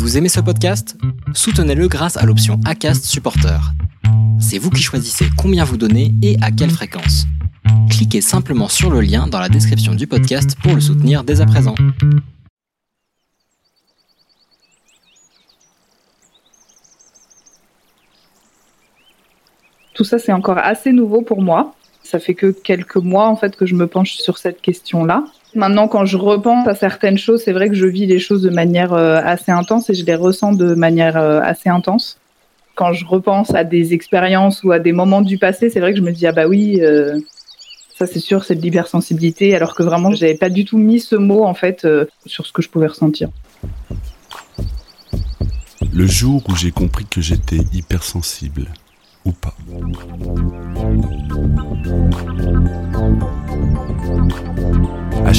Vous aimez ce podcast? Soutenez-le grâce à l'option ACAST Supporter. C'est vous qui choisissez combien vous donnez et à quelle fréquence. Cliquez simplement sur le lien dans la description du podcast pour le soutenir dès à présent. Tout ça, c'est encore assez nouveau pour moi. Ça fait que quelques mois en fait que je me penche sur cette question-là. Maintenant, quand je repense à certaines choses, c'est vrai que je vis les choses de manière euh, assez intense et je les ressens de manière euh, assez intense. Quand je repense à des expériences ou à des moments du passé, c'est vrai que je me dis ah bah oui, euh, ça c'est sûr, c'est de l'hypersensibilité, alors que vraiment, j'avais pas du tout mis ce mot en fait sur ce que je pouvais ressentir. Le jour où j'ai compris que j'étais hypersensible ou pas.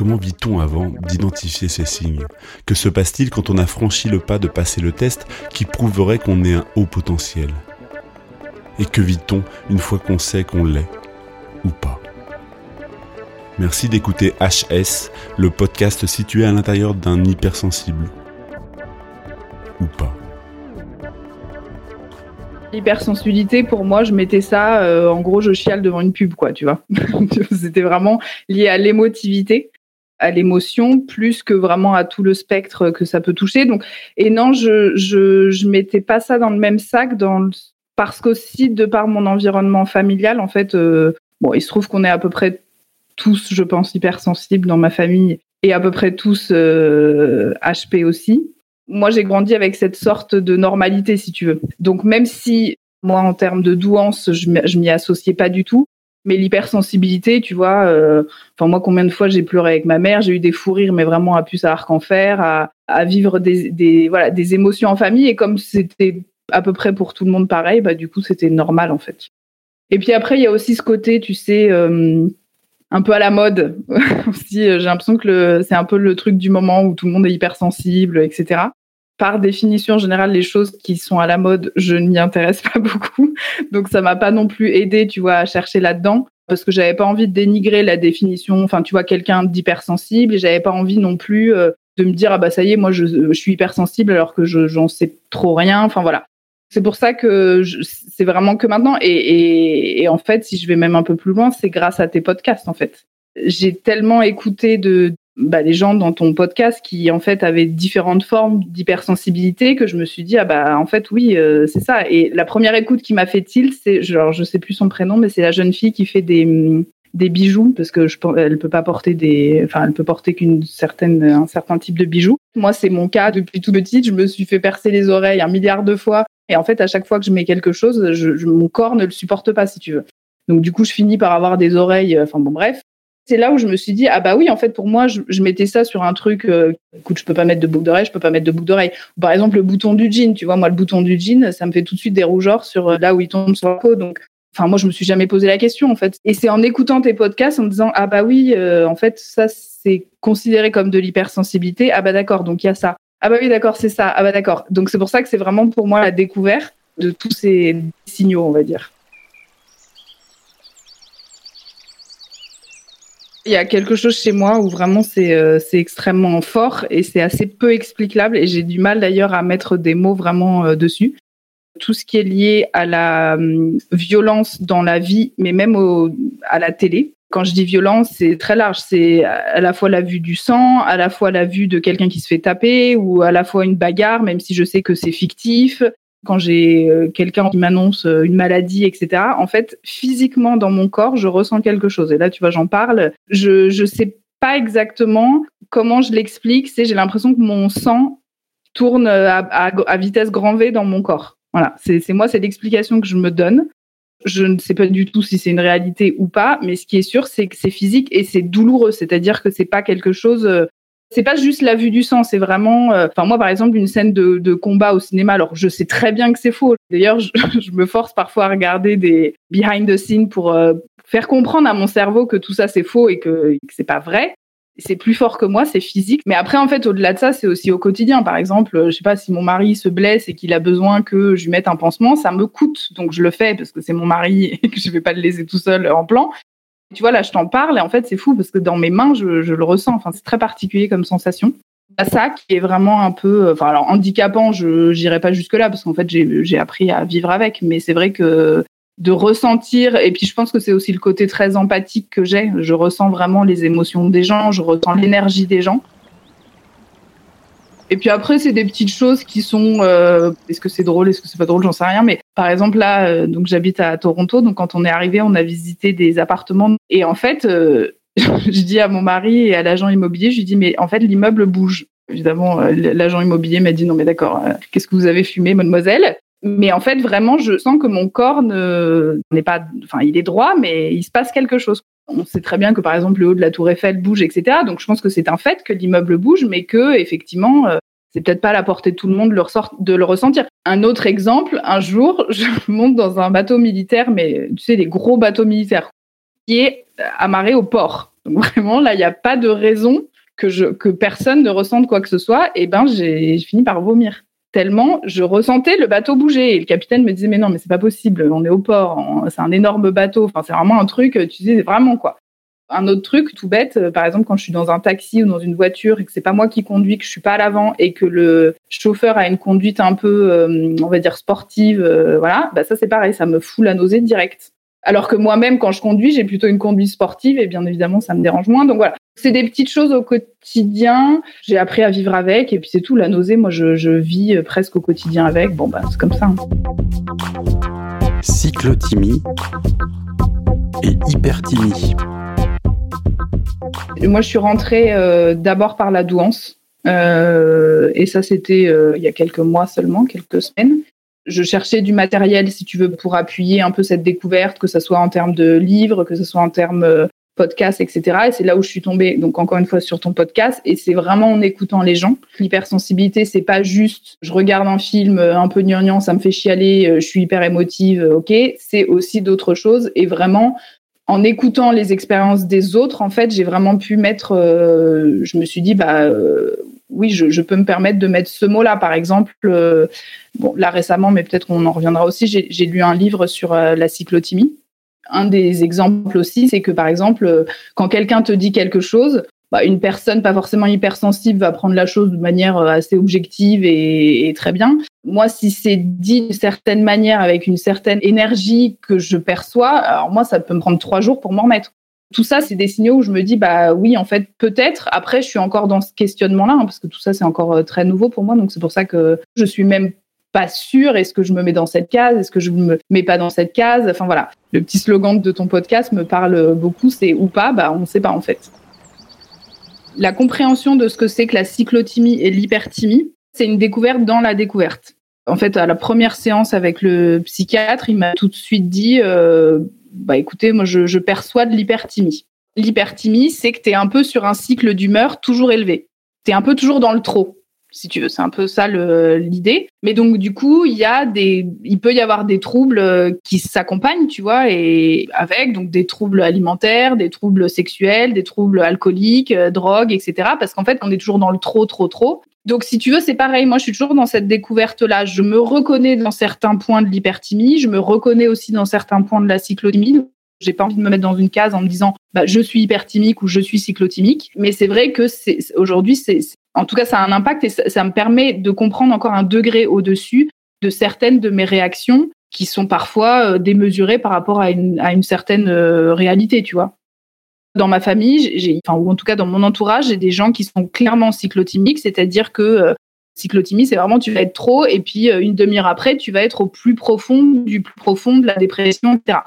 Comment vit-on avant d'identifier ces signes? Que se passe-t-il quand on a franchi le pas de passer le test qui prouverait qu'on est un haut potentiel? Et que vit-on une fois qu'on sait qu'on l'est ou pas? Merci d'écouter HS, le podcast situé à l'intérieur d'un hypersensible. Ou pas. L'hypersensibilité, pour moi, je mettais ça, euh, en gros, je chiale devant une pub, quoi, tu vois. C'était vraiment lié à l'émotivité à l'émotion plus que vraiment à tout le spectre que ça peut toucher. Donc, et non, je je je mettais pas ça dans le même sac dans parce qu'aussi de par mon environnement familial, en fait, euh, bon, il se trouve qu'on est à peu près tous, je pense, hypersensibles dans ma famille et à peu près tous HP euh, aussi. Moi, j'ai grandi avec cette sorte de normalité, si tu veux. Donc, même si moi, en termes de douance, je m'y associais pas du tout, mais l'hypersensibilité, tu vois, euh, enfin moi combien de fois j'ai pleuré avec ma mère, j'ai eu des fous rires, mais vraiment à plus à arc en à, vivre des, voilà des émotions en famille et comme c'était à peu près pour tout le monde pareil, bah du coup c'était normal en fait. Et puis après il y a aussi ce côté, tu sais, euh, un peu à la mode aussi. J'ai l'impression que c'est un peu le truc du moment où tout le monde est hypersensible, etc par définition générale, les choses qui sont à la mode, je ne m'y intéresse pas beaucoup. Donc ça m'a pas non plus aidé, tu vois, à chercher là-dedans parce que j'avais pas envie de dénigrer la définition. Enfin, tu vois, quelqu'un d'hypersensible et j'avais pas envie non plus euh, de me dire ah bah ça y est, moi je, suis hypersensible alors que je j'en sais trop rien. Enfin voilà. C'est pour ça que c'est vraiment que maintenant. Et, et, en fait, si je vais même un peu plus loin, c'est grâce à tes podcasts en fait. J'ai tellement écouté de bah, les gens dans ton podcast qui en fait avaient différentes formes d'hypersensibilité que je me suis dit ah bah en fait oui euh, c'est ça. Et la première écoute qui m'a fait tilt c'est genre je sais plus son prénom mais c'est la jeune fille qui fait des des bijoux parce que je elle peut pas porter des enfin elle peut porter qu'une certaine un certain type de bijoux. Moi c'est mon cas depuis tout petit. Je me suis fait percer les oreilles un milliard de fois. Et en fait à chaque fois que je mets quelque chose je, mon corps ne le supporte pas si tu veux. Donc du coup je finis par avoir des oreilles enfin bon bref c'est là où je me suis dit ah bah oui en fait pour moi je, mettais ça sur un truc euh, écoute je peux pas mettre de boucle d'oreille je peux pas mettre de boucle d'oreille. Par exemple le bouton du jean tu vois moi le bouton du jean ça me fait tout de suite des rougeurs sur euh, là où il tombe sur la peau donc enfin moi je me suis jamais posé la question en fait. Et c'est en écoutant tes podcasts en me disant ah bah oui euh, en fait ça c'est considéré comme de l'hypersensibilité ah bah d'accord donc il y a ça. Ah bah oui d'accord c'est ça ah bah d'accord. Donc c'est pour ça que c'est vraiment pour moi la découverte de tous ces signaux on va dire Il y a quelque chose chez moi où vraiment c'est euh, extrêmement fort et c'est assez peu explicable et j'ai du mal d'ailleurs à mettre des mots vraiment euh, dessus. Tout ce qui est lié à la hum, violence dans la vie, mais même au, à la télé. Quand je dis violence, c'est très large. C'est à la fois la vue du sang, à la fois la vue de quelqu'un qui se fait taper, ou à la fois une bagarre, même si je sais que c'est fictif quand j'ai euh, quelqu'un qui m'annonce euh, une maladie, etc. En fait, physiquement dans mon corps, je ressens quelque chose. Et là, tu vois, j'en parle. Je je sais pas exactement comment je l'explique. C'est j'ai l'impression que mon sang tourne à, à, vitesse grand V dans mon corps. Voilà, c'est moi, c'est l'explication que je me donne. Je ne sais pas du tout si c'est une réalité ou pas, mais ce qui est sûr, c'est que c'est physique et c'est douloureux. C'est-à-dire que c'est pas quelque chose. Euh, c'est pas juste la vue du sang, c'est vraiment. euh, Enfin, moi, par exemple, une scène de, de combat au cinéma. Alors, je sais très bien que c'est faux. D'ailleurs, je, je me force parfois à regarder des behind the scenes pour euh, faire comprendre à mon cerveau que tout ça c'est faux et que, que c'est pas vrai. C'est plus fort que moi, c'est physique. Mais après, en fait, au-delà de ça, c'est aussi au quotidien. Par exemple, euh, je sais pas si mon mari se blesse et qu'il a besoin que je lui mette un pansement, ça me coûte, donc je le fais parce que c'est mon mari et que je vais pas le laisser tout seul en plan. Tu vois, là, je t'en parle et en fait, c'est fou parce que dans mes mains, je, le ressens. Enfin, c'est très particulier comme sensation. A ça qui est vraiment un peu, euh, enfin, alors handicapant, je n'irai pas jusque là parce qu'en fait, j'ai appris à vivre avec. Mais c'est vrai que de ressentir, et puis je pense que c'est aussi le côté très empathique que j'ai. Je ressens vraiment les émotions des gens, je ressens l'énergie des gens. Et puis après, c'est des petites choses qui sont. euh, est-ce que c'est drôle, est-ce que c'est pas drôle, j'en sais rien. Mais par exemple là, euh, donc j'habite à Toronto, donc quand on est arrivé, on a visité des appartements. Et en fait, euh, je dis à mon mari et à l'agent immobilier, je lui dis mais en fait l'immeuble bouge. Évidemment, l'agent immobilier m'a dit non mais d'accord, qu'est-ce que vous avez fumé, mademoiselle? Mais en fait, vraiment, je sens que mon corps ne n'est pas, enfin, il est droit, mais il se passe quelque chose. On sait très bien que par exemple le haut de la Tour Eiffel bouge, etc. Donc je pense que c'est un fait que l'immeuble bouge, mais que effectivement, c'est peut-être pas la portée de tout le monde de le, ressentir. Un autre exemple, un jour, je monte dans un bateau militaire, mais tu sais, les gros bateaux militaires, qui est amarré au port. Donc vraiment, là, il n'y a pas de raison que, je, personne ne ressente quoi que ce soit. Et ben, j'ai fini par vomir. Tellement je ressentais le bateau bouger. Et le capitaine me disait, mais non, mais c'est pas possible, on est au port, c'est un énorme bateau. Enfin, c'est vraiment un truc, tu disais, vraiment quoi. Un autre truc tout bête, euh, par exemple, quand je suis dans un taxi ou dans une voiture et que c'est pas moi qui conduis, que je suis pas à l'avant et que le chauffeur a une conduite un peu, euh, on va dire, sportive, euh, voilà, bah ça c'est pareil, ça me fout la nausée direct. Alors que moi-même, quand je conduis, j'ai plutôt une conduite sportive et bien évidemment, ça me dérange moins. Donc voilà, c'est des petites choses au quotidien. J'ai appris à vivre avec et puis c'est tout. La nausée, moi, je, vis presque au quotidien avec. Bon, bah, c'est comme ça. hein. cyclothymie et hyperthymie. Moi, je suis rentrée euh, d'abord par la douance. Euh, et ça, c'était euh, il y a quelques mois seulement, quelques semaines. Je cherchais du matériel, si tu veux, pour appuyer un peu cette découverte, que ce soit en termes de livres, que ce soit en termes podcast, etc. Et c'est là où je suis tombée, donc encore une fois, sur ton podcast. Et c'est vraiment en écoutant les gens. L'hypersensibilité, c'est pas juste je regarde un film un peu gnangnan, ça me fait chialer, je suis hyper émotive, ok. C'est aussi d'autres choses. Et vraiment, en écoutant les expériences des autres, en fait, j'ai vraiment pu mettre. euh, je me suis dit, bah euh, oui, je, peux me permettre de mettre ce mot-là. Par exemple, euh, là récemment, mais peut-être qu'on en reviendra aussi. J'ai lu un livre sur la cyclothymie. Un des exemples aussi, c'est que par exemple, quand quelqu'un te dit quelque chose, bah, une personne pas forcément hypersensible va prendre la chose de manière euh, assez objective et, très bien. Moi, si c'est dit d'une certaine manière, avec une certaine énergie que je perçois, alors moi, ça peut me prendre trois jours pour m'en remettre. Tout ça, c'est des signaux où je me dis, bah oui, en fait, peut-être. Après, je suis encore dans ce questionnement-là, hein, parce que tout ça, c'est encore euh, très nouveau pour moi. Donc, c'est pour ça que je suis même pas sûre. Est-ce que je me mets dans cette case Est-ce que je me mets pas dans cette case? Enfin, voilà. Le petit slogan de ton podcast me parle beaucoup. C'est ou pas? Bah, on sait pas, en fait. La compréhension de ce que c'est que la cyclothymie et l'hyperthymie, c'est une découverte dans la découverte. En fait, à la première séance avec le psychiatre, il m'a tout de suite dit euh, bah écoutez, moi je, je perçois de l'hyperthymie. L'hyperthymie, c'est que tu es un peu sur un cycle d'humeur toujours élevé. Tu es un peu toujours dans le trop, si tu veux. C'est un peu ça l'idée. Mais donc du coup, il y a des, il peut y avoir des troubles euh, qui s'accompagnent, tu vois, et avec donc des troubles alimentaires, des troubles sexuels, des troubles alcooliques, euh, drogue, etc. Parce qu'en fait, on est toujours dans le trop, trop, trop. Donc, si tu veux, c'est pareil. Moi, je suis toujours dans cette découverte-là. Je me reconnais dans certains points de l'hyperthymie. Je me reconnais aussi dans certains points de la cyclothymie. J'ai pas envie de me mettre dans une case en me disant, bah, je suis hyperthymique ou je suis cyclothymique. Mais c'est vrai que aujourd'hui, c'est- en tout cas, ça a un impact et ça, me permet de comprendre encore un degré au-dessus de certaines de mes réactions qui sont parfois euh, démesurées par rapport à une, certaine euh, réalité, tu vois. Dans ma famille, enfin, ou en tout cas dans mon entourage, j'ai des gens qui sont clairement cyclothymiques, c'est-à-dire que euh, c'est vraiment tu vas être trop, et puis euh, une demi-heure après, tu vas être au plus profond du plus profond de la dépression, etc.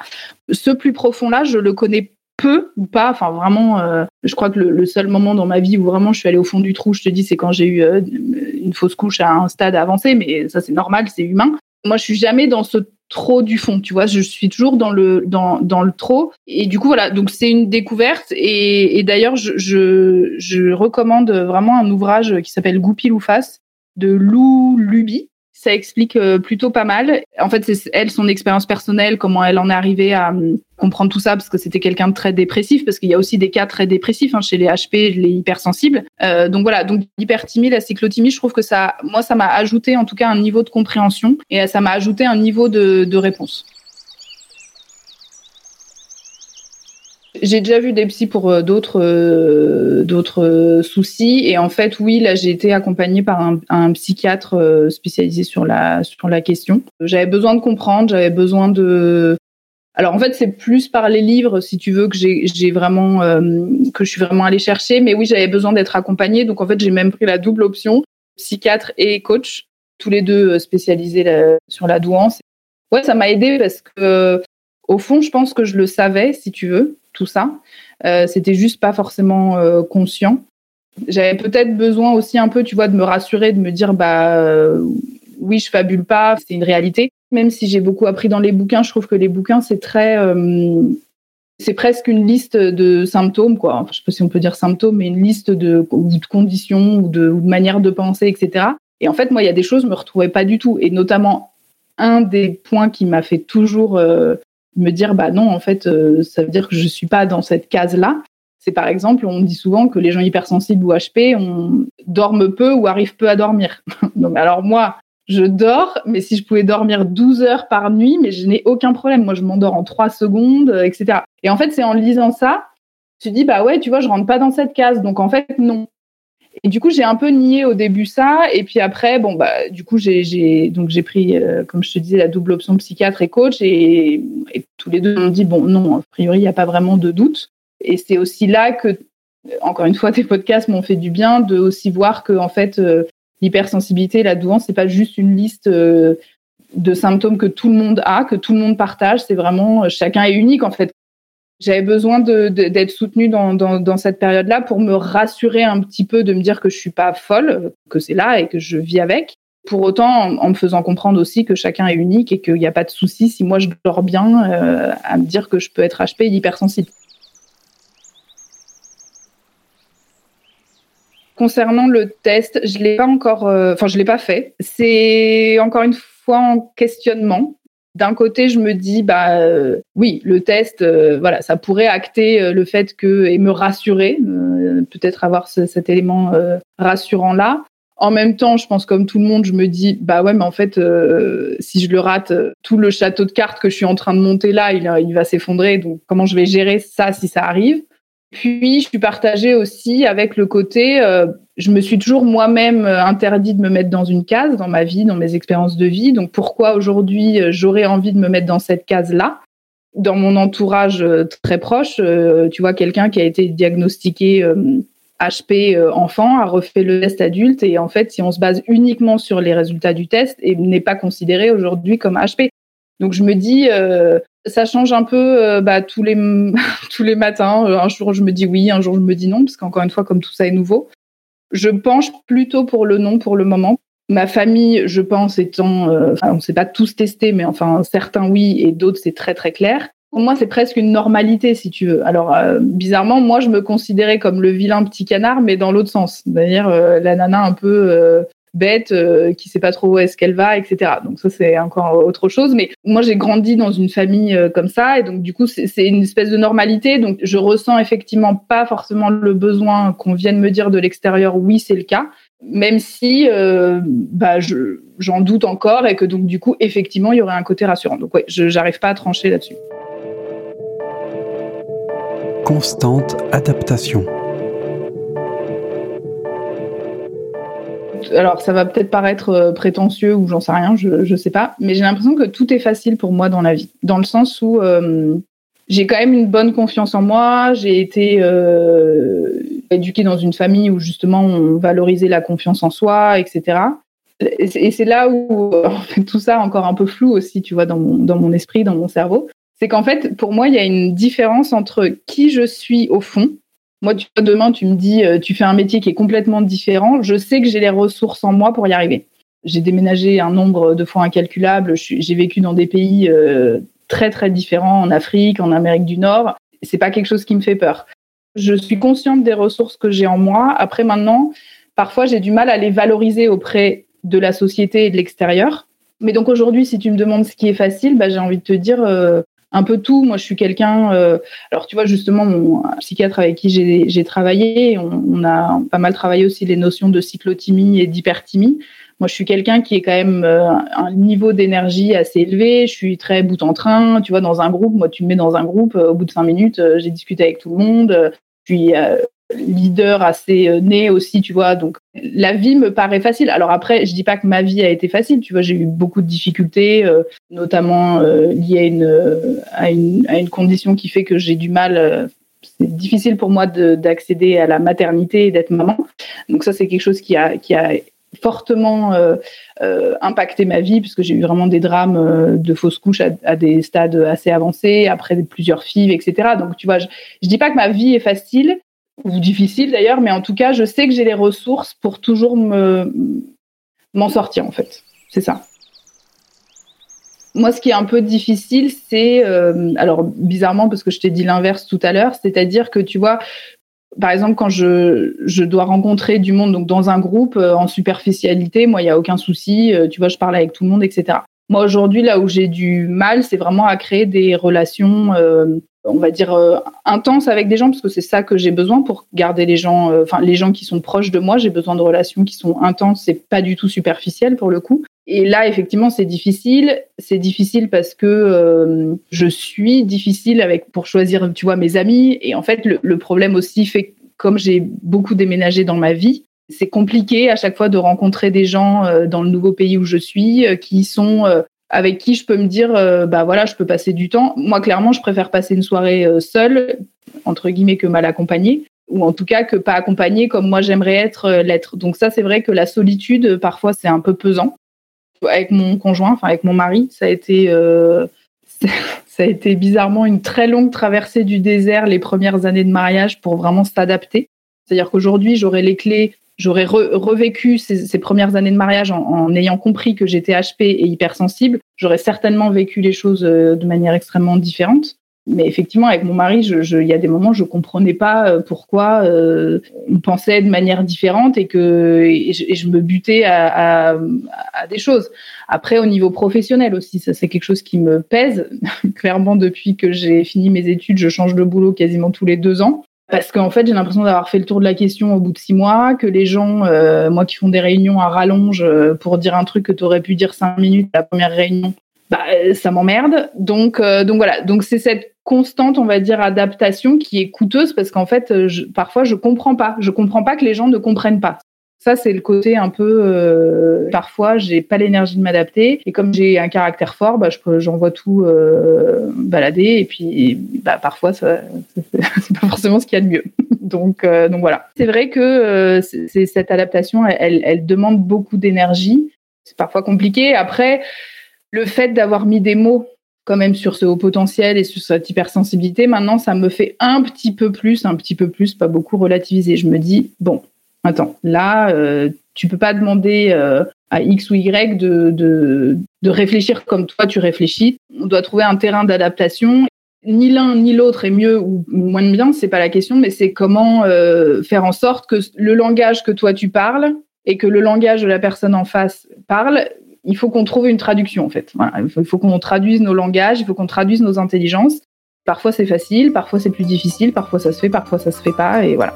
Ce plus profond-là, je le connais peu ou pas, enfin vraiment, euh, je crois que le, seul moment dans ma vie où vraiment je suis allée au fond du trou, je te dis, c'est quand j'ai eu euh, une fausse couche à un stade avancé, mais ça c'est normal, c'est humain. moi, je suis jamais dans ce trop du fond, tu vois. Je suis toujours dans le dans, dans le trop. Et du coup, voilà. Donc c'est une découverte. Et, d'ailleurs, je, je, je recommande vraiment un ouvrage qui s'appelle Goupil ou face de Lou Luby ça explique euh, plutôt pas mal. En fait, c'est elle, son expérience personnelle, comment elle en est arrivée à comprendre tout ça, parce que c'était quelqu'un de très dépressif, parce qu'il y a aussi des cas très dépressifs hein, chez les HP, les hypersensibles. Euh, donc voilà, donc l'hyperthymie, la cyclothymie, je trouve que ça, moi, ça m'a ajouté en tout cas un niveau de compréhension et ça m'a ajouté un niveau de, réponse. J'ai déjà vu des psys pour euh, d'autres euh, d'autres soucis et en fait oui là j'ai été accompagnée par un, un, psychiatre spécialisé sur la sur la question. J'avais besoin de comprendre, j'avais besoin de alors en fait c'est plus par les livres si tu veux que j'ai vraiment que je suis vraiment allée chercher mais oui j'avais besoin d'être accompagnée donc en fait j'ai même pris la double option psychiatre et coach tous les deux spécialisés sur la douance. Ouais ça m'a aidé parce que au fond je pense que je le savais si tu veux tout ça. Euh, c'était juste pas forcément euh, conscient. J'avais peut-être besoin aussi un peu, tu vois, de me rassurer, de me dire, bah euh, oui, je fabule pas, c'est une réalité. Même si j'ai beaucoup appris dans les bouquins, je trouve que les bouquins c'est très, c'est presque une liste de symptômes, quoi. Enfin, je sais pas si on peut dire symptômes, mais une liste de, de conditions ou de, manières de penser, etc. Et en fait, moi, il y a des choses, je me retrouvais pas du tout. Et notamment, un des points qui m'a fait toujours me dire bah non en fait euh, ça veut dire que je suis pas dans cette case là c'est par exemple on dit souvent que les gens hypersensibles ou HP on dorment peu ou arrivent peu à dormir donc alors moi je dors mais si je pouvais dormir 12 heures par nuit mais je n'ai aucun problème. Moi je m'endors en 3 secondes euh, etc et en fait c'est en lisant ça tu dis bah ouais tu vois je rentre pas dans cette case. Donc en fait non. Et du coup, j'ai un peu nié au début ça, et puis après, bon bah, du coup, j'ai donc j'ai pris, euh, comme je te disais, la double option psychiatre et coach, et, tous les deux ont dit bon, non, a priori, il n'y a pas vraiment de doute. Et c'est aussi là que, encore une fois, tes podcasts m'ont fait du bien de aussi voir que en fait, euh, l'hypersensibilité, la douance, c'est pas juste une liste euh, de symptômes que tout le monde a, que tout le monde partage. C'est vraiment chacun est unique en fait j'avais besoin d'être soutenue dans, dans, cette période-là pour me rassurer un petit peu, de me dire que je suis pas folle, que c'est là et que je vis avec. Pour autant, en, me faisant comprendre aussi que chacun est unique et qu'il n'y a pas de souci si moi je dors bien euh, à me dire que je peux être HP et hypersensible. Concernant le test, je l'ai pas encore, euh, enfin je l'ai pas fait. C'est encore une fois en questionnement d'un côté, je me dis, bah euh, oui, le test, euh, voilà, ça pourrait acter le fait que et me rassurer, peut-être avoir cet élément rassurant là. En même temps, je pense comme tout le monde, je me dis, bah ouais, mais en fait, si je le rate, tout le château de cartes que je suis en train de monter là, il va s'effondrer. Donc, comment je vais gérer ça si ça arrive? Puis, je suis partagée aussi avec le côté, euh, je me suis toujours moi-même euh, interdit de me mettre dans une case dans ma vie, dans mes expériences de vie. Donc, pourquoi aujourd'hui euh, j'aurais envie de me mettre dans cette case-là? Dans mon entourage très proche, tu vois, quelqu'un qui a été diagnostiqué HP enfant, a refait le test adulte, et en fait, si on se base uniquement sur les résultats du test, et n'est pas considéré aujourd'hui comme HP. Donc, je me dis, ça change un peu euh, bah, tous les matins. Euh, un jour je me dis oui, un jour je me dis non, parce qu'encore une fois, comme tout ça est nouveau, je penche plutôt pour le non pour le moment. Ma famille, je pense, étant, euh, on ne s'est pas tous testés, mais enfin certains oui et d'autres c'est très très clair. Pour moi, c'est presque une normalité, si tu veux. Alors, bizarrement, moi, je me considérais comme le vilain petit canard, mais dans l'autre sens. C'est-à-dire la nana un peu bête, euh, qui sait pas trop où est-ce qu'elle va, etc. Donc ça c'est encore autre chose. Mais moi j'ai grandi dans une famille euh, comme ça et donc du coup c'est une espèce de normalité. Donc je ressens effectivement pas forcément le besoin qu'on vienne me dire de l'extérieur. Oui c'est le cas, même si euh, bah j'en doute encore et que donc du coup effectivement il y aurait un côté rassurant. Donc ouais, j'arrive pas à trancher là-dessus. Constante adaptation. Alors ça va peut-être paraître euh, prétentieux ou j'en sais rien, je ne sais pas, mais j'ai l'impression que tout est facile pour moi dans la vie, dans le sens où euh, j'ai quand même une bonne confiance en moi, j'ai été euh, éduquée dans une famille où justement on valorisait la confiance en soi, etc. Et c'est là où tout ça encore un peu flou aussi, tu vois, dans mon esprit, dans mon cerveau. C'est qu'en fait, pour moi, il y a une différence entre qui je suis au fond moi, tu demain, tu me dis, euh, tu fais un métier qui est complètement différent. Je sais que j'ai les ressources en moi pour y arriver. J'ai déménagé un nombre de fois incalculable. J'ai vécu dans des pays très très différents en Afrique, en Amérique du Nord. C'est pas quelque chose qui me fait peur. Je suis consciente des ressources que j'ai en moi. Après maintenant, parfois j'ai du mal à les valoriser auprès de la société et de l'extérieur. Mais donc aujourd'hui, si tu me demandes ce qui est facile, bah, j'ai envie de te dire euh, un peu tout. Moi, je suis quelqu'un. Euh, alors, tu vois, justement, mon psychiatre avec qui j'ai travaillé, on, on, a pas mal travaillé aussi les notions de cyclothymie et d'hyperthymie. Moi, je suis quelqu'un qui est quand même euh, un niveau d'énergie assez élevé. Je suis très bout en train. Tu vois, dans un groupe, moi, tu me mets dans un groupe, au bout de cinq minutes, j'ai discuté avec tout le monde. Je suis leader assez euh, né aussi, tu vois. Donc la vie me paraît facile. Alors après, je dis pas que ma vie a été facile, tu vois. J'ai eu beaucoup de difficultés, euh, notamment euh, liées à une, à une, à une condition qui fait que j'ai du mal. c'est difficile pour moi d'accéder à la maternité et d'être maman. Donc ça, c'est quelque chose qui a qui a fortement impacté ma vie puisque j'ai eu vraiment des drames de fausses couches à, à, des stades assez avancés, après plusieurs filles, etc. Donc tu vois, je, je dis pas que ma vie est facile, ou difficile d'ailleurs, mais en tout cas, je sais que j'ai les ressources pour toujours me m'en sortir en fait. C'est ça. Moi, ce qui est un peu difficile, c'est euh, alors bizarrement parce que je t'ai dit l'inverse tout à l'heure, c'est-à-dire que tu vois, par exemple, quand je, je dois rencontrer du monde donc dans un groupe euh, en superficialité, moi, il y a aucun souci. Euh, tu vois, je parle avec tout le monde, etc. Moi, aujourd'hui, là où j'ai du mal, c'est vraiment à créer des relations on va dire euh, intense avec des gens parce que c'est ça que j'ai besoin pour garder les gens euh, enfin les gens qui sont proches de moi. J'ai besoin de relations qui sont intenses c'est pas du tout superficiel pour le coup. Et là effectivement c'est difficile. C'est difficile parce que euh, je suis difficile avec pour choisir tu vois mes amis. Et en fait le, le problème aussi fait comme j'ai beaucoup déménagé dans ma vie c'est compliqué à chaque fois de rencontrer des gens dans le nouveau pays où je suis qui sont avec qui je peux me dire, euh, bah voilà, je peux passer du temps. Moi, clairement, je préfère passer une soirée euh, seule, entre guillemets, que mal accompagnée, ou en tout cas que pas accompagnée comme moi j'aimerais être euh, l'être. Donc ça, c'est vrai que la solitude, parfois, c'est un peu pesant. Avec mon conjoint, enfin avec mon mari, ça a été, ça a été bizarrement une très longue traversée du désert les premières années de mariage pour vraiment s'adapter. C'est-à-dire qu'aujourd'hui, j'aurais les clés j'aurais revécu ces, premières années de mariage en, ayant compris que j'étais HP et hypersensible, j'aurais certainement vécu les choses euh, de manière extrêmement différente. Mais effectivement, avec mon mari, il y a des moments, je comprenais pas euh, pourquoi euh, on pensait de manière différente et que je, me butais à, à, à, des choses. Après, au niveau professionnel aussi, ça c'est quelque chose qui me pèse. Clairement, depuis que j'ai fini mes études, je change de boulot quasiment tous les deux ans. Parce qu'en fait, j'ai l'impression d'avoir fait le tour de la question au bout de six mois, que les gens, euh, moi qui font des réunions à rallonge euh, pour dire un truc que tu aurais pu dire cinq minutes à la première réunion, bah, euh, ça m'emmerde. Donc, voilà. Donc c'est cette constante, on va dire, adaptation qui est coûteuse parce qu'en fait, parfois, je comprends pas. Je comprends pas que les gens ne comprennent pas. Ça, c'est le côté un peu. Euh, parfois, j'ai pas l'énergie de m'adapter, et comme j'ai un caractère fort, bah, j'envoie tout euh, balader, et puis bah, parfois, c'est pas forcément ce qu'il y a de mieux. donc, euh, donc voilà. C'est vrai que euh, c'est, cette adaptation, elle, elle demande beaucoup d'énergie. C'est parfois compliqué. Après, le fait d'avoir mis des mots quand même sur ce haut potentiel et sur cette hypersensibilité, maintenant, ça me fait un petit peu plus, un petit peu plus, pas beaucoup relativiser. Je me dis, bon, attends, là, euh, tu peux pas demander euh, à X ou Y de, de, de, réfléchir comme toi tu réfléchis. On doit trouver un terrain d'adaptation. Ni l'un ni l'autre est mieux ou moins bien, c'est pas la question, mais c'est comment euh, faire en sorte que le langage que toi tu parles et que le langage de la personne en face parle, il faut qu'on trouve une traduction en fait. il faut, faut qu'on traduise nos langages, il faut qu'on traduise nos intelligences. Parfois c'est facile, parfois c'est plus difficile, parfois ça se fait, parfois ça se fait pas, et voilà.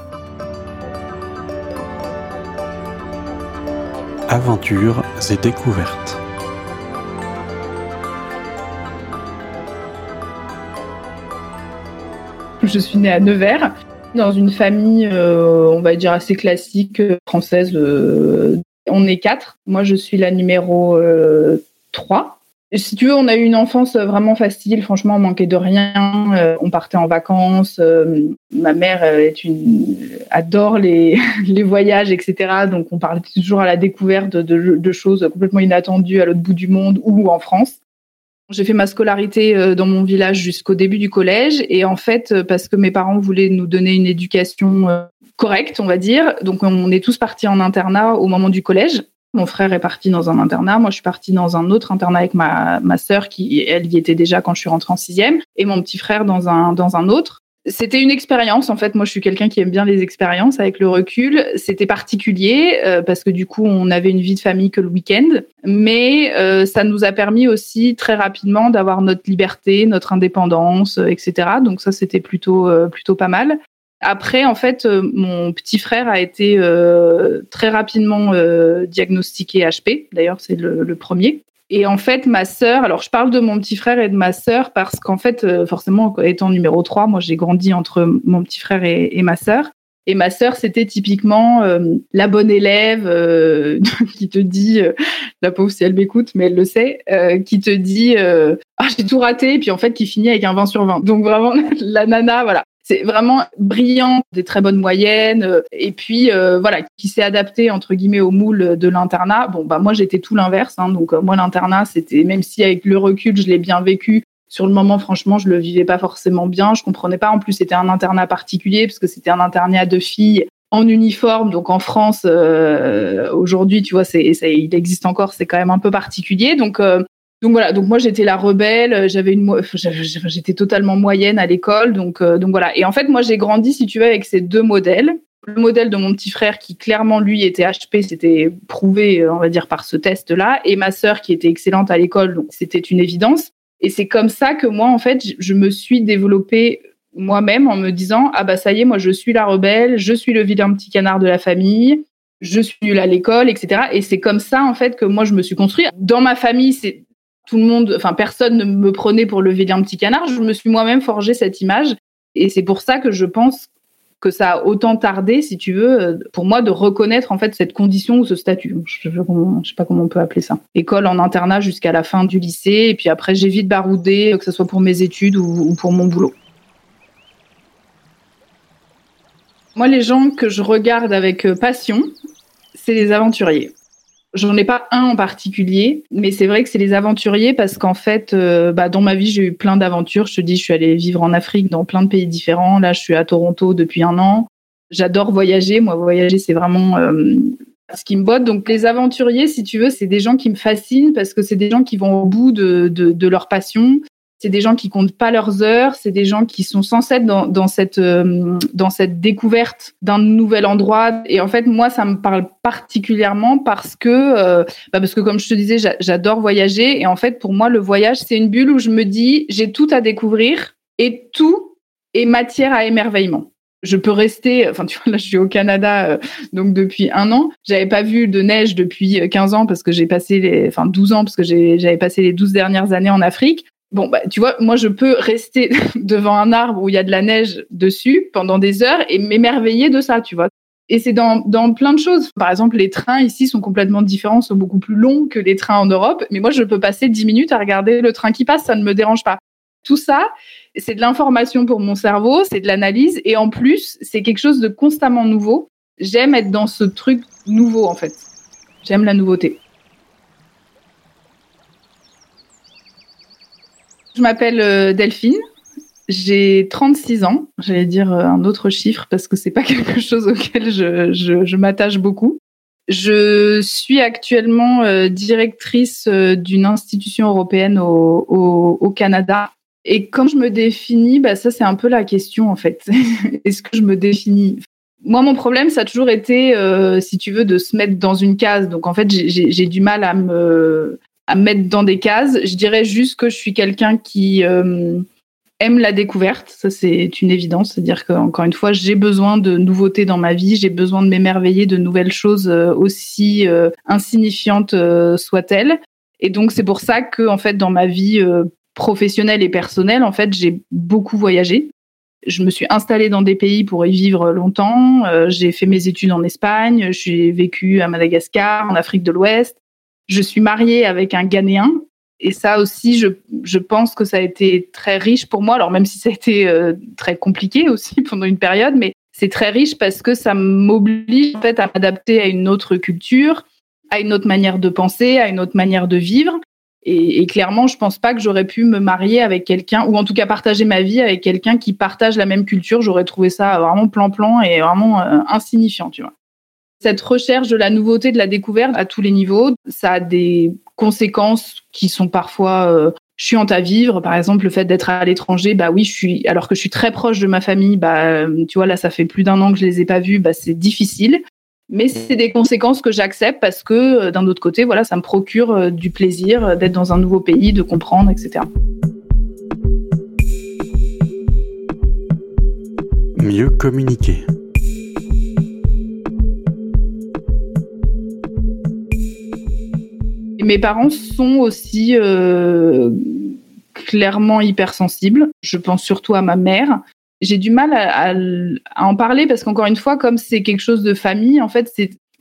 Aventures et découvertes. Je suis née à Nevers, dans une famille, euh, on va dire, assez classique euh, française. Euh, on est quatre. Moi, je suis la numéro 3 si tu veux, on a eu une enfance euh, vraiment facile. Franchement, on manquait de rien. Euh, on partait en vacances. Euh, ma mère adore les, voyages, etc. Donc, on parlait toujours à la découverte de choses complètement inattendues à l'autre bout du monde ou en France. J'ai fait ma scolarité dans mon village jusqu'au début du collège. Et en fait, parce que mes parents voulaient nous donner une éducation correcte, on va dire, donc on est tous partis en internat au moment du collège. Mon frère est parti dans un internat, moi je suis partie dans un autre internat avec ma, ma sœur qui, elle y était déjà quand je suis rentrée en sixième, et mon petit frère dans un, dans un autre. C'était une expérience. En fait, moi, je suis quelqu'un qui aime bien les expériences avec le recul. C'était particulier euh, parce que du coup, on avait une vie de famille que le week-end, mais euh, ça nous a permis aussi très rapidement d'avoir notre liberté, notre indépendance, euh, etc. Donc ça, c'était plutôt plutôt pas mal. Après, en fait, mon petit frère a été très rapidement diagnostiqué HP. D'ailleurs, c'est le, premier. Et en fait, ma sœur, alors je parle de mon petit frère et de ma sœur parce qu'en fait, euh, forcément, étant numéro 3, moi j'ai grandi entre mon petit frère et, ma sœur. Et ma sœur, c'était typiquement euh, la bonne élève euh, qui te dit, la pauvre si elle m'écoute, mais elle le sait, qui te dit ah j'ai tout raté, et puis en fait qui finit avec un 20 sur 20. Donc vraiment la nana, voilà c'est vraiment brillant, des très bonnes moyennes, euh, et puis euh, voilà, qui s'est adapté entre guillemets au moule de l'internat. Bon bah moi j'étais tout l'inverse, hein, donc euh, moi l'internat c'était même si avec le recul je l'ai bien vécu. Sur le moment, franchement, je le vivais pas forcément bien. Je comprenais pas. En plus, c'était un internat particulier parce que c'était un internat de filles en uniforme. Donc en France, aujourd'hui, tu vois, c'est, il existe encore. C'est quand même un peu particulier. Donc donc voilà, donc moi j'étais la rebelle, euh, j'avais une, j'étais totalement moyenne à l'école, donc euh, donc voilà. Et en fait moi j'ai grandi si tu veux avec ces deux modèles. Le modèle de mon petit frère qui clairement lui était HP, c'était prouvé euh, on va dire par ce test-là, et ma sœur qui était excellente à l'école, donc c'était une évidence. Et c'est comme ça que moi en fait je me suis développée moi-même en me disant ah bah ça y est moi je suis la rebelle, je suis le vilain petit canard de la famille, je suis nulle à l'école, etc. Et c'est comme ça en fait que moi je me suis construite. Dans ma famille, c'est tout le monde, enfin personne ne me prenait pour le vilain petit canard. Je me suis moi-même forgé cette image et c'est pour ça que je pense que ça a autant tardé, si tu veux, euh, pour moi de reconnaître en fait cette condition ou ce statut. Je, ne sais pas comment on peut appeler ça. École en internat jusqu'à la fin du lycée et puis après j'ai vite baroudé, que ce soit pour mes études ou pour mon boulot. Moi, les gens que je regarde avec euh, passion, c'est les aventuriers. J'en ai pas un en particulier, mais c'est vrai que c'est les aventuriers parce qu'en fait, euh, bah, dans ma vie, j'ai eu plein d'aventures. Je te dis, je suis allée vivre en Afrique, dans plein de pays différents. Là, je suis à Toronto depuis un an. J'adore voyager. Moi, voyager, c'est vraiment euh, ce qui me botte. Donc, les aventuriers, si tu veux, c'est des gens qui me fascinent parce que c'est des gens qui vont au bout de, de, de leur passion. C'est des gens qui comptent pas leurs heures, c'est des gens qui sont cesse dans, dans cette euh, dans cette découverte d'un nouvel endroit. Et en fait, moi, ça me parle particulièrement parce que euh, bah parce que comme je te disais, j'adore voyager. Et en fait, pour moi, le voyage, c'est une bulle où je me dis, j'ai tout à découvrir et tout est matière à émerveillement je peux rester, enfin tu vois là je suis au Canada euh, donc depuis un an, j'avais pas vu de neige depuis 15 ans parce que j'ai passé les, enfin 12 ans parce que j'avais passé les 12 dernières années en Afrique. Bon, bah, tu vois, moi, je peux rester devant un arbre où il y a de la neige dessus pendant des heures et m'émerveiller de ça, tu vois. Et c'est dans, dans plein de choses. Par exemple, les trains ici sont complètement différents, sont beaucoup plus longs que les trains en Europe. Mais moi, je peux passer dix minutes à regarder le train qui passe, ça ne me dérange pas. Tout ça, c'est de l'information pour mon cerveau, c'est de l'analyse. Et en plus, c'est quelque chose de constamment nouveau. J'aime être dans ce truc nouveau, en fait. J'aime la nouveauté. Je m'appelle euh, Delphine. J'ai 36 ans. J'allais dire euh, un autre chiffre parce que c'est pas quelque chose auquel je, m'attache beaucoup. Je suis actuellement euh, directrice d'une institution européenne au, Canada. Et quand je me définis, bah ça c'est un peu la question en fait. Est-ce que je me définis? Moi, mon problème, ça a toujours été, si tu veux, de se mettre dans une case. Donc en fait, j'ai du mal à me à mettre dans des cases. Je dirais juste que je suis quelqu'un qui euh, aime la découverte. Ça, c'est une évidence. C'est-à-dire qu'encore une fois, j'ai besoin de nouveautés dans ma vie. J'ai besoin de m'émerveiller de nouvelles choses euh, aussi euh, insignifiantes soient-elles. Et donc, c'est pour ça que, en fait, dans ma vie professionnelle et personnelle, en fait, j'ai beaucoup voyagé. Je me suis installée dans des pays pour y vivre longtemps. j'ai fait mes études en Espagne. J'ai vécu à Madagascar, en Afrique de l'Ouest. Je suis mariée avec un Ghanéen. Et ça aussi, je, je, pense que ça a été très riche pour moi. Alors même si ça a été euh, très compliqué aussi pendant une période, mais c'est très riche parce que ça m'oblige en fait à m'adapter à une autre culture, à une autre manière de penser, à une autre manière de vivre. Et, et clairement, je pense pas que j'aurais pu me marier avec quelqu'un, ou en tout cas partager ma vie avec quelqu'un qui partage la même culture. J'aurais trouvé ça vraiment plan-plan et vraiment euh, insignifiant, tu vois. Cette recherche de la nouveauté, de la découverte à tous les niveaux, ça a des conséquences qui sont parfois euh, chiantes à vivre. Par exemple, le fait d'être à l'étranger, bah oui, je suis, alors que je suis très proche de ma famille, bah, tu vois, là, ça fait plus d'un an que je les ai pas vus, bah, c'est difficile. Mais c'est des conséquences que j'accepte parce que euh, d'un autre côté, voilà, ça me procure euh, du plaisir d'être dans un nouveau pays, de comprendre, etc. Mieux communiquer. Mes parents sont aussi euh, clairement hypersensibles. Je pense surtout à ma mère. J'ai du mal à, en parler parce qu'encore une fois, comme c'est quelque chose de famille, en fait,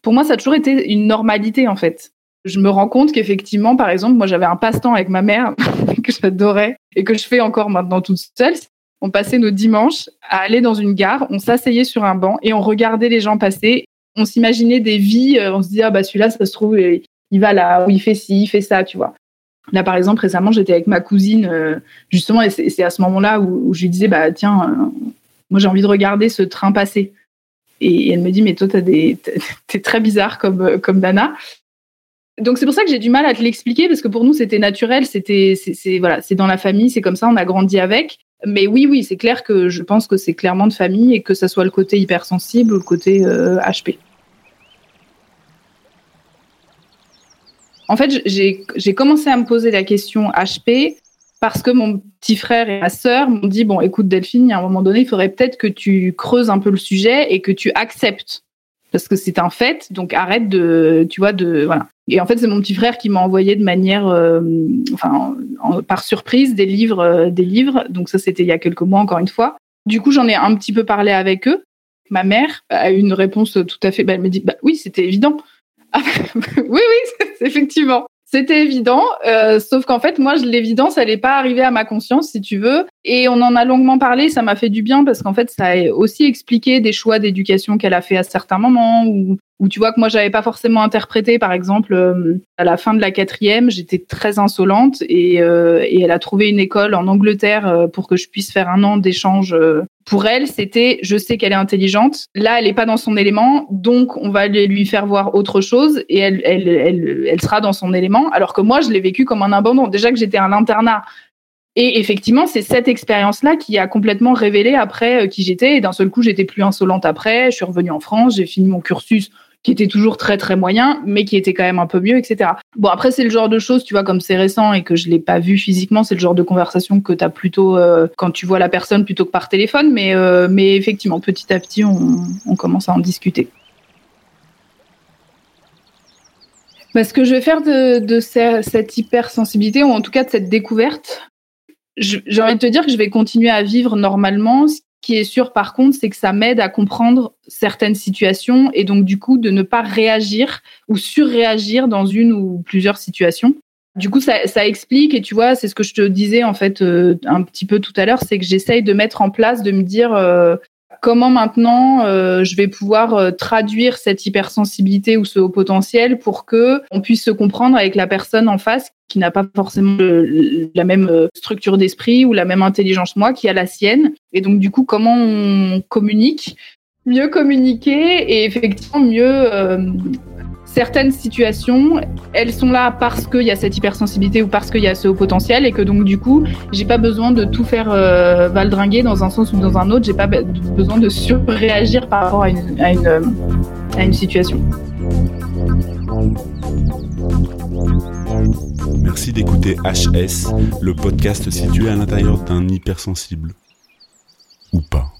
pour moi ça a toujours été une normalité en fait. Je me rends compte qu'effectivement, par exemple, moi j'avais un passe-temps avec ma mère que j'adorais et que je fais encore maintenant toute seule. On passait nos dimanches à aller dans une gare, on s'asseyait sur un banc et on regardait les gens passer. On s'imaginait des vies, euh, on se disait ah bah celui-là ça se trouve il va là, où il fait ci, il fait ça, tu vois. Là, par exemple, récemment, j'étais avec ma cousine, euh, justement, et c'est à ce moment-là où, je lui disais, bah tiens, euh, moi j'ai envie de regarder ce train passer. Et, elle me dit, mais toi, t'es très bizarre comme, euh, comme Dana. Donc c'est pour ça que j'ai du mal à te l'expliquer parce que pour nous c'était naturel, c'était c'est voilà, c'est dans la famille, c'est comme ça, on a grandi avec. Mais oui oui, c'est clair que je pense que c'est clairement de famille et que ça soit le côté hypersensible ou le côté HP. En fait, j'ai commencé à me poser la question HP parce que mon petit frère et ma sœur m'ont dit bon, écoute Delphine, à un moment donné, il faudrait peut-être que tu creuses un peu le sujet et que tu acceptes parce que c'est un fait. Donc arrête de, tu vois, de voilà. Et en fait, c'est mon petit frère qui m'a envoyé de manière, euh, enfin, par surprise, des livres, euh, des livres. Donc ça, c'était il y a quelques mois, encore une fois. Du coup, j'en ai un petit peu parlé avec eux. Ma mère a eu une réponse tout à fait. Bah, elle me dit, bah oui, c'était évident. oui, oui, effectivement. C'était évident, euh, sauf qu'en fait, moi, l'évidence, elle n'est pas arrivée à ma conscience, si tu veux. Et on en a longuement parlé, ça m'a fait du bien parce qu'en fait, ça a aussi expliqué des choix d'éducation qu'elle a fait à certains moments, ou où tu vois que moi j'avais pas forcément interprété par exemple euh, à la fin de la quatrième j'étais très insolente et, euh, elle a trouvé une école en Angleterre euh, pour que je puisse faire un an d'échange pour elle c'était je sais qu'elle est intelligente là elle est pas dans son élément donc on va lui faire voir autre chose et elle elle, elle, elle sera dans son élément alors que moi je l'ai vécu comme un abandon déjà que j'étais à l'internat et effectivement, c'est cette expérience-là qui a complètement révélé après qui j'étais. Et d'un seul coup, j'étais plus insolente après. Je suis revenue en France, j'ai fini mon cursus qui était toujours très très moyen, mais qui était quand même un peu mieux, etc. Bon, après, c'est le genre de choses, tu vois, comme c'est récent et que je l'ai pas vu physiquement, c'est le genre de conversation que tu as plutôt euh, quand tu vois la personne plutôt que par téléphone, mais, euh, mais effectivement, petit à petit, on, commence à en discuter. Bah, ce que je vais faire de, de cette hypersensibilité, ou en tout cas de cette découverte, j'ai envie de te dire que je vais continuer à vivre normalement qui est sûr, par contre, c'est que ça m'aide à comprendre certaines situations et donc, du coup, de ne pas réagir ou surréagir dans une ou plusieurs situations. Du coup, ça, explique, et tu vois, c'est ce que je te disais en fait euh, un petit peu tout à l'heure, c'est que j'essaye de mettre en place, de me dire euh, comment maintenant euh, je vais pouvoir traduire cette hypersensibilité ou ce haut potentiel pour que on puisse se comprendre avec la personne en face qui n'a pas forcément la même euh, structure d'esprit ou la même intelligence moi, qui a la sienne. Et donc du coup, comment on communique? Mieux communiquer et effectivement mieux euh, certaines situations, elles sont là parce qu'il y a cette hypersensibilité ou parce qu'il y a ce haut potentiel et que donc du coup, j'ai pas besoin de tout faire euh, valdringuer dans un sens ou dans un autre. J'ai pas besoin de surréagir par rapport à une, situation. Merci d'écouter HS, le podcast situé à l'intérieur d'un hypersensible. Ou pas.